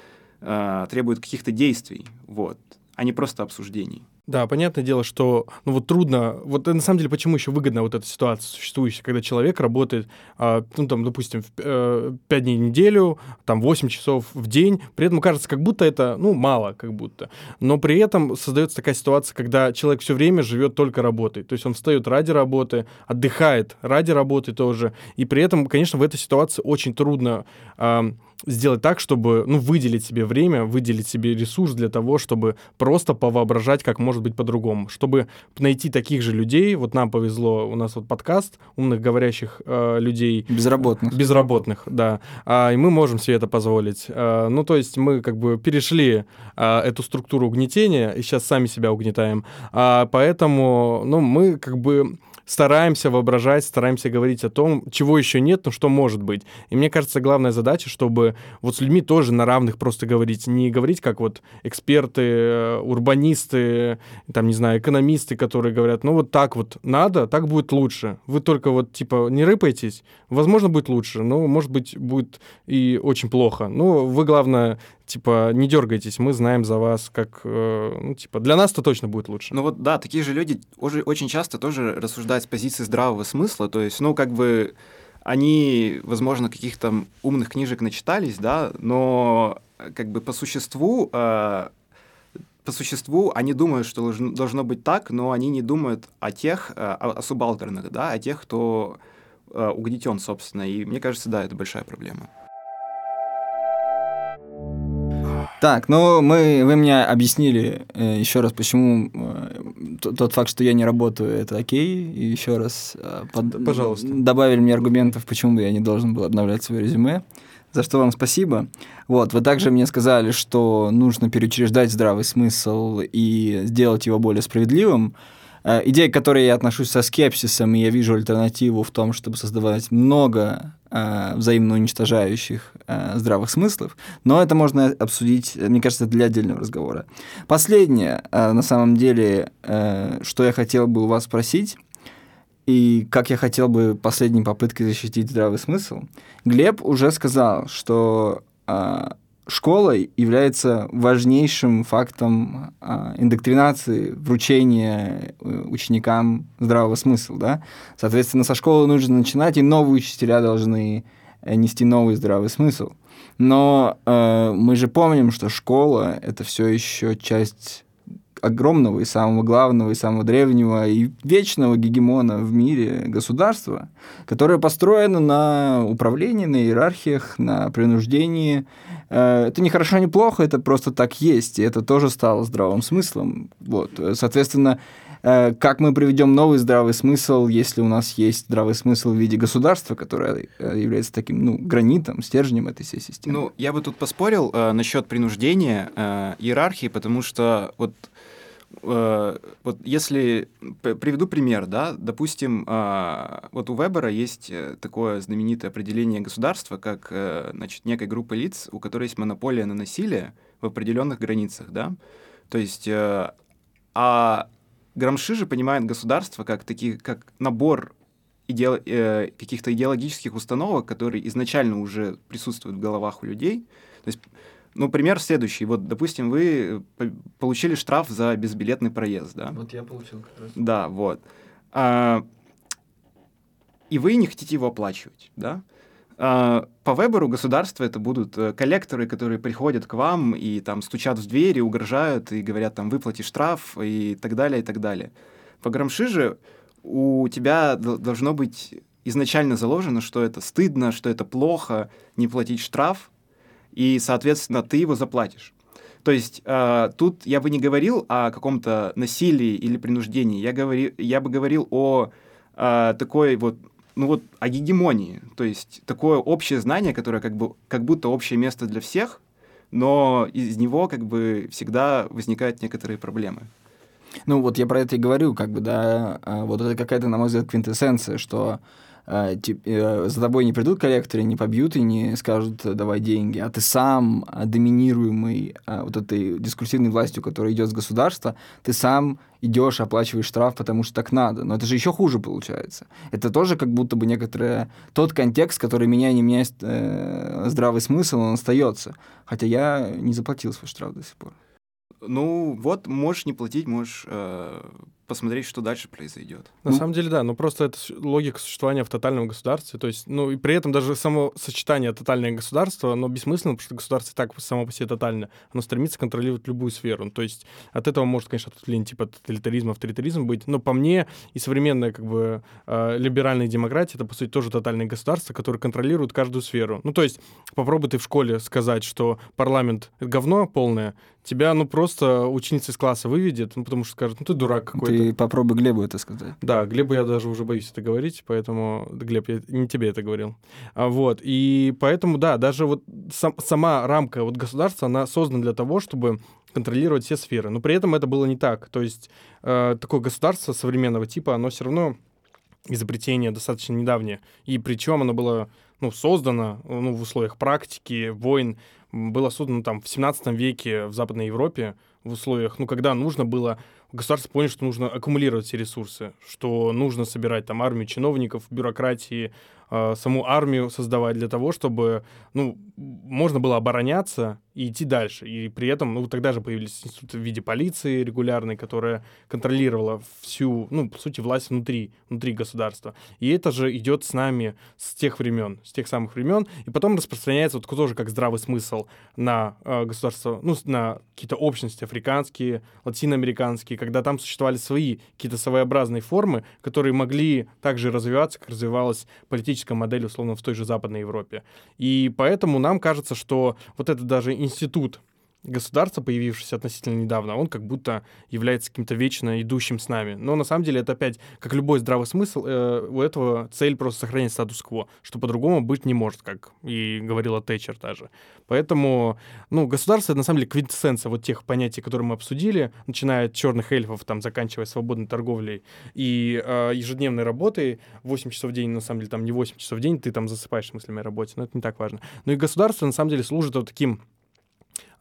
э, требует каких-то действий, вот, а не просто обсуждений. Да, понятное дело, что ну вот трудно. Вот на самом деле, почему еще выгодна вот эта ситуация существующая, когда человек работает, а, ну там, допустим, в, э, 5 дней в неделю, там 8 часов в день, при этом кажется, как будто это, ну, мало, как будто. Но при этом создается такая ситуация, когда человек все время живет только работой. То есть он встает ради работы, отдыхает ради работы тоже. И при этом, конечно, в этой ситуации очень трудно. Э, сделать так, чтобы, ну, выделить себе время, выделить себе ресурс для того, чтобы просто повоображать, как может быть по-другому, чтобы найти таких же людей. Вот нам повезло, у нас вот подкаст умных говорящих э, людей. Безработных. Безработных, да. А, и мы можем себе это позволить. А, ну, то есть мы как бы перешли а, эту структуру угнетения и сейчас сами себя угнетаем. А, поэтому, ну, мы как бы стараемся воображать, стараемся говорить о том, чего еще нет, но что может быть. И мне кажется, главная задача, чтобы вот с людьми тоже на равных просто говорить, не говорить как вот эксперты, э, урбанисты, там, не знаю, экономисты, которые говорят, ну вот так вот надо, так будет лучше. Вы только вот, типа, не рыпайтесь, возможно, будет лучше, но, может быть, будет и очень плохо. Ну, вы, главное, типа, не дергайтесь, мы знаем за вас, как, э, ну, типа, для нас-то точно будет лучше. Ну вот, да, такие же люди уже очень часто тоже рассуждают с позиции здравого смысла, то есть, ну, как бы, они, возможно, каких-то умных книжек начитались, да, но как бы по существу э, по существу они думают, что должно, должно быть так, но они не думают о тех, э, о, о субалтерных, да, о тех, кто э, угнетен, собственно. И мне кажется, да, это большая проблема. Так, ну мы, вы мне объяснили э, еще раз, почему э, тот факт, что я не работаю, это окей. И еще раз э, под, Пожалуйста. добавили мне аргументов, почему я не должен был обновлять свое резюме. За что вам спасибо. Вот, вы также мне сказали, что нужно переучреждать здравый смысл и сделать его более справедливым. Э, идея, к которой я отношусь со скепсисом, и я вижу альтернативу в том, чтобы создавать много взаимно уничтожающих э, здравых смыслов, но это можно обсудить, мне кажется, для отдельного разговора. Последнее, э, на самом деле, э, что я хотел бы у вас спросить, и как я хотел бы последней попыткой защитить здравый смысл, Глеб уже сказал, что школой является важнейшим фактом а, индоктринации, вручения э, ученикам здравого смысла. Да? Соответственно, со школы нужно начинать, и новые учителя должны э, нести новый здравый смысл. Но э, мы же помним, что школа — это все еще часть огромного и самого главного, и самого древнего, и вечного гегемона в мире государства, которое построено на управлении, на иерархиях, на принуждении. Э, это не хорошо, не плохо, это просто так есть, и это тоже стало здравым смыслом. Вот. Соответственно, э, как мы приведем новый здравый смысл, если у нас есть здравый смысл в виде государства, которое э, является таким ну, гранитом, стержнем этой всей системы? Ну, я бы тут поспорил э, насчет принуждения э, иерархии, потому что вот Э, вот если приведу пример, да, допустим, а, вот у Вебера есть э, такое знаменитое определение государства, как э, значит, некой группы лиц, у которой есть монополия на насилие в определенных границах, да, то есть, а Грамши же понимает государство как, такие, как набор иде... каких-то идеологических установок, которые изначально уже присутствуют в головах у людей, то есть Ну, пример следующий. Вот, допустим, вы по- получили штраф за безбилетный проезд, да? Вот я получил как раз. Да, вот. А, и вы не хотите его оплачивать, да? А, по выбору государства это будут э, коллекторы, которые приходят к вам и там стучат в двери, угрожают и говорят там выплати штраф и так далее, и так далее. По грамши же у тебя должно быть изначально заложено, что это стыдно, что это плохо не платить штраф, и, соответственно, ты его заплатишь. То есть э, тут я бы не говорил о каком-то насилии или принуждении, я, говори, я бы говорил о э, такой вот, ну вот, о гегемонии. То есть такое общее знание, которое как, бы, как будто общее место для всех, но из него как бы всегда возникают некоторые проблемы. Ну вот я про это и говорю, как бы, да, а, вот это какая-то, на мой взгляд, квинтэссенция, что тип- э, за тобой не придут коллекторы, не побьют и не скажут э, давай деньги, а ты сам доминируемый вот этой дискурсивной властью, которая идет с государства, ты сам идешь, оплачиваешь штраф, потому что так надо. Но это же еще хуже получается. Это тоже как будто бы некоторое тот контекст, который меня не меняет э, здравый смысл, он остается. Хотя я не заплатил свой штраф до сих пор. Ну вот, можешь не платить, можешь э, посмотреть, что дальше произойдет. На Ну- самом деле, да, но просто это логика существования в тотальном государстве. То есть, ну и при этом даже само сочетание тотальное государство, оно бессмысленно, потому что государство и так само по себе тотально. Оно стремится контролировать любую сферу. Ну, То есть от этого может, конечно, ответвление типа тоталитаризм, авторитаризм быть. Но по мне и современная как бы э, либеральная демократия это, по сути, тоже тотальное государство, которое контролирует каждую сферу. Ну, то есть попробуй ты в школе сказать, что парламент — это говно полное, тебя, ну, просто ученица из класса выведет, ну, потому что скажет, ну, ты дурак какой-то. Ты попробуй Глебу это сказать. Да, Глебу я даже уже боюсь это говорить, поэтому, Глеб, я не тебе это говорил. А, вот, и поэтому, да, даже вот сам- сама рамка вот государства, она создана для того, чтобы контролировать все сферы. Но при этом это было не так. То есть э, такое государство современного типа, оно все равно изобретение достаточно недавнее. И причем оно было ну, создано ну, в условиях практики, войн, было создано там в 17 веке в Западной Европе, в условиях, ну, когда нужно было, государство поняли, что нужно аккумулировать все ресурсы, что нужно собирать там армию чиновников, бюрократии, э, саму армию создавать для того, чтобы, ну, можно было обороняться и идти дальше. И при этом, ну, тогда же появились институты в виде полиции регулярной, которая контролировала всю, ну, по сути, власть внутри, внутри государства. И это же идет с нами с тех времен, с тех самых времен, и потом распространяется вот тоже как здравый смысл на э, государство, ну, на какие-то общности африканские, латиноамериканские, когда там существовали свои какие-то своеобразные формы, которые могли также развиваться, как развивалась политическая модель, условно, в той же Западной Европе. И поэтому нам кажется, что вот этот даже институт государства, появившийся относительно недавно, он как будто является каким-то вечно идущим с нами. Но на самом деле это опять, как любой здравый смысл, э, у этого цель просто сохранить статус-кво, что по-другому быть не может, как и говорила Тэтчер даже. Поэтому, ну, государство — на самом деле квинтэссенция вот тех понятий, которые мы обсудили, начиная от черных эльфов, там, заканчивая свободной торговлей и э, ежедневной работой, 8 часов в день, на самом деле, там не 8 часов в день, ты там засыпаешь мыслями о работе, но это не так важно. Ну и государство, на самом деле, служит вот таким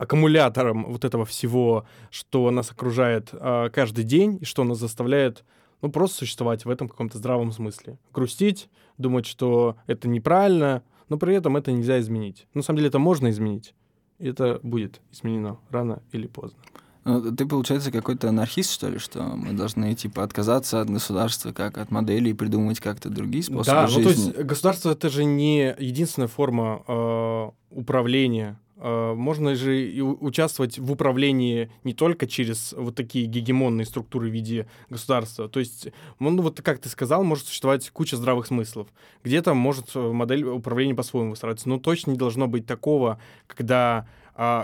аккумулятором вот этого всего, что нас окружает э, каждый день и что нас заставляет ну, просто существовать в этом каком-то здравом смысле. Грустить, думать, что это неправильно, но при этом это нельзя изменить. На самом деле это можно изменить. И это будет изменено рано или поздно. Ну, ты, получается, какой-то анархист, что ли, что мы должны, типа, отказаться от государства как от модели и придумать как-то другие способы да, жизни? ну то есть государство это же не единственная форма э, управления. Э, можно же и участвовать в управлении не только через вот такие гегемонные структуры в виде государства. То есть, ну вот как ты сказал, может существовать куча здравых смыслов. Где-то может э, модель управления по-своему выстраиваться, но точно не должно быть такого, когда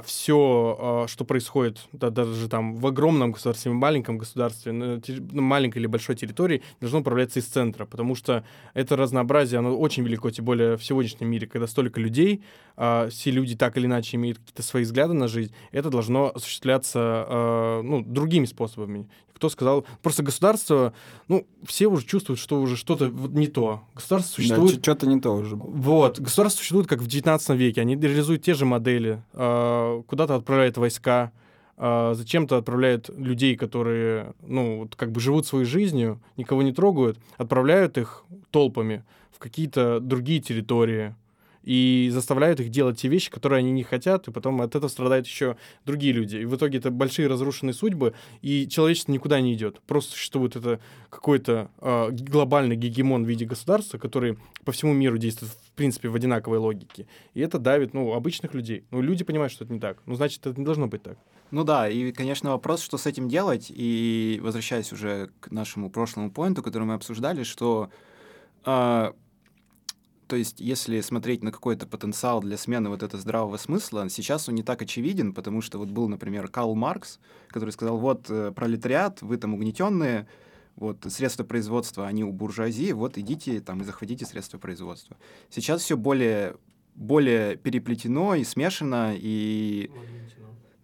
все, что происходит да, даже там в огромном государстве, в маленьком государстве, на на маленькой или большой территории, должно управляться из центра, потому что это разнообразие, оно очень велико, тем более в сегодняшнем мире, когда столько людей, а, все люди так или иначе имеют какие-то свои взгляды на жизнь, это должно осуществляться а, ну, другими способами. Кто сказал? Просто государство, ну, все уже чувствуют, что уже что-то вот не то. Государство существует что-то не то уже. вот, государство существует как в 19 веке, они реализуют те же модели, э, куда-то отправляют войска, э, зачем-то отправляют людей, которые, ну, как бы живут своей жизнью, никого не трогают, отправляют их толпами в какие-то другие территории. И заставляют их делать те вещи, которые они не хотят, и потом от этого страдают еще другие люди. И в итоге это большие разрушенные судьбы, и человечество никуда не идет. Просто существует это какой-то э, глобальный гегемон в виде государства, который по всему миру действует в принципе в одинаковой логике. И это давит, ну, обычных людей. Ну, люди понимают, что это не так. Ну, значит, это не должно быть так. Ну да, и, конечно, вопрос, что с этим делать, и возвращаясь уже к нашему прошлому поинту, который мы обсуждали, что э, то есть, если смотреть на какой-то потенциал для смены вот этого здравого смысла, сейчас он не так очевиден, потому что вот был, например, Карл Маркс, который сказал, вот э, пролетариат, вы там угнетенные, вот средства производства, они у буржуазии, вот идите там и захватите средства производства. Сейчас все более, более переплетено и смешано, и...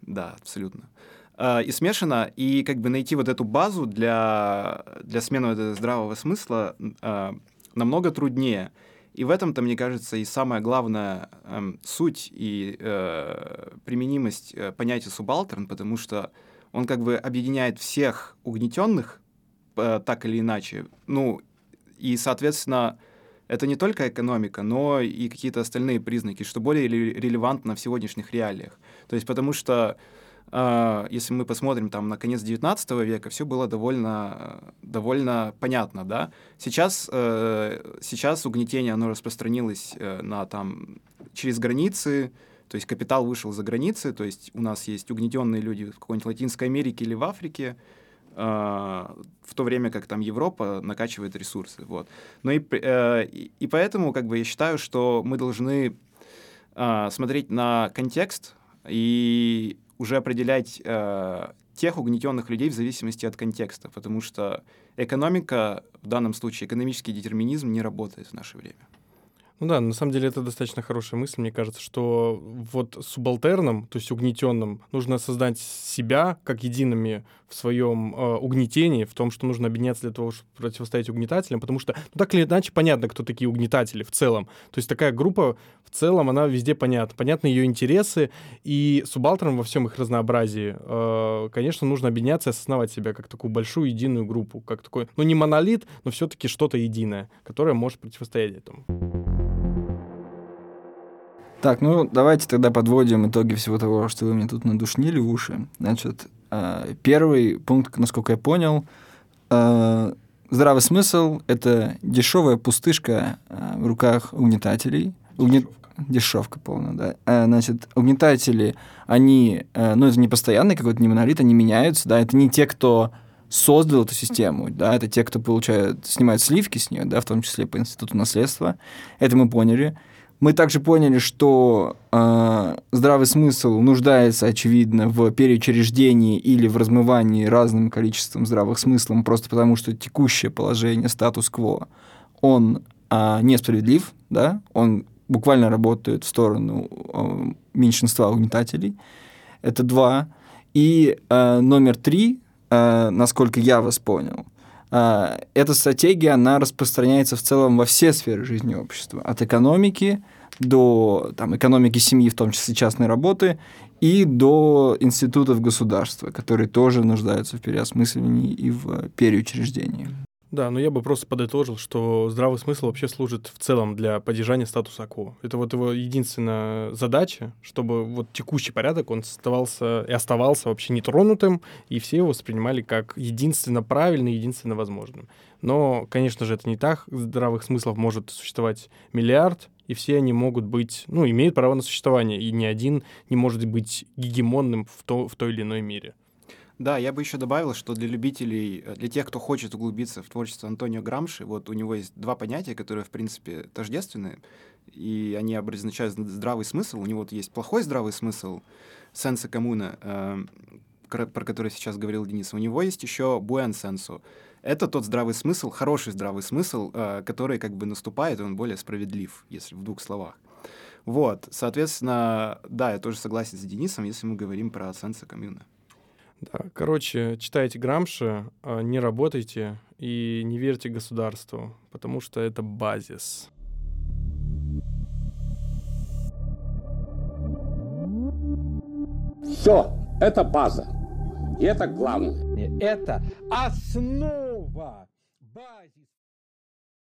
Да, абсолютно. Uh, и смешано, и как бы найти вот эту базу для, для смены этого здравого смысла uh, намного труднее. И в этом-то, мне кажется, и самая главная эм, суть и э, применимость э, понятия субалтерн, потому что он как бы объединяет всех угнетенных э, так или иначе. Ну, и, соответственно, это не только экономика, но и какие-то остальные признаки, что более релевантно в сегодняшних реалиях. То есть потому что если мы посмотрим там на конец 19 века, все было довольно, довольно понятно, да. Сейчас, uh, сейчас угнетение, оно распространилось uh, на там через границы, то есть капитал вышел за границы, то есть у нас есть угнетенные люди в какой-нибудь Латинской Америке или в Африке, в то время как там Европа накачивает ресурсы, вот. Но и, и, и поэтому как бы я считаю, что мы должны смотреть на контекст и уже определять э, тех угнетенных людей в зависимости от контекста, потому что экономика, в данном случае экономический детерминизм, не работает в наше время. Ну да, на самом деле это достаточно хорошая мысль. Мне кажется, что вот субалтерном, то есть угнетенным, нужно создать себя как едиными в своем э, угнетении, в том, что нужно объединяться для того, чтобы противостоять угнетателям, потому что, ну так или иначе, понятно, кто такие угнетатели в целом. То есть такая группа в целом, она везде понятна. Понятны ее интересы, и субалтерам во всем их разнообразии, э, конечно, нужно объединяться и осознавать себя как такую большую единую группу, как такой, ну не монолит, но все-таки что-то единое, которое может противостоять этому. Так, ну давайте тогда подводим итоги всего того, что вы мне тут надушнили в уши. Значит, э, первый пункт, насколько я понял, э, здравый смысл — это дешевая пустышка э, в руках угнетателей. Угнет... Дешевка полная, да. Значит, угнетатели, они, ну, это не постоянный какой-то не монолит, они меняются, да, это не те, кто создал эту систему, да, это те, кто получает, снимает сливки с нее, да, в том числе по институту наследства. Это мы поняли. Мы также поняли, что э, здравый смысл нуждается, очевидно, в переучреждении или в размывании разным количеством здравых смыслов, просто потому что текущее положение, статус-кво, он э, несправедлив, да, он буквально работает в сторону э, меньшинства угнетателей. Это два. И э, номер три, э, насколько я вас понял, эта стратегия, она распространяется в целом во все сферы жизни общества, от экономики до там, экономики семьи, в том числе частной работы, и до институтов государства, которые тоже нуждаются в переосмыслении и в переучреждении. Да, но я бы просто подытожил, что здравый смысл вообще служит в целом для поддержания статуса КВО. Это вот его единственная задача, чтобы вот текущий порядок, он оставался и оставался вообще нетронутым, и все его воспринимали как единственно правильный, единственно возможным. Но, конечно же, это не так. Здравых смыслов может существовать миллиард, и все они могут быть, ну, имеют право на существование, и ни один не может быть гегемонным в, то, в той или иной мере. Да, я бы еще добавил, что для любителей, для тех, кто хочет углубиться в творчество Антонио Грамши, вот у него есть два понятия, которые, в принципе, тождественны, и они обозначают здравый смысл. У него вот есть плохой здравый смысл, сенса коммуна, э, про который сейчас говорил Денис. У него есть еще буэн сенсу, это тот здравый смысл, хороший здравый смысл, э, который как бы наступает, он более справедлив, если в двух словах. Вот, соответственно, да, я тоже согласен с Денисом, если мы говорим про сенса коммуна. Да, короче, читайте Грамши, э, не работайте и не верьте государству, потому что это базис. Все, это база. И это главное. Это основа базис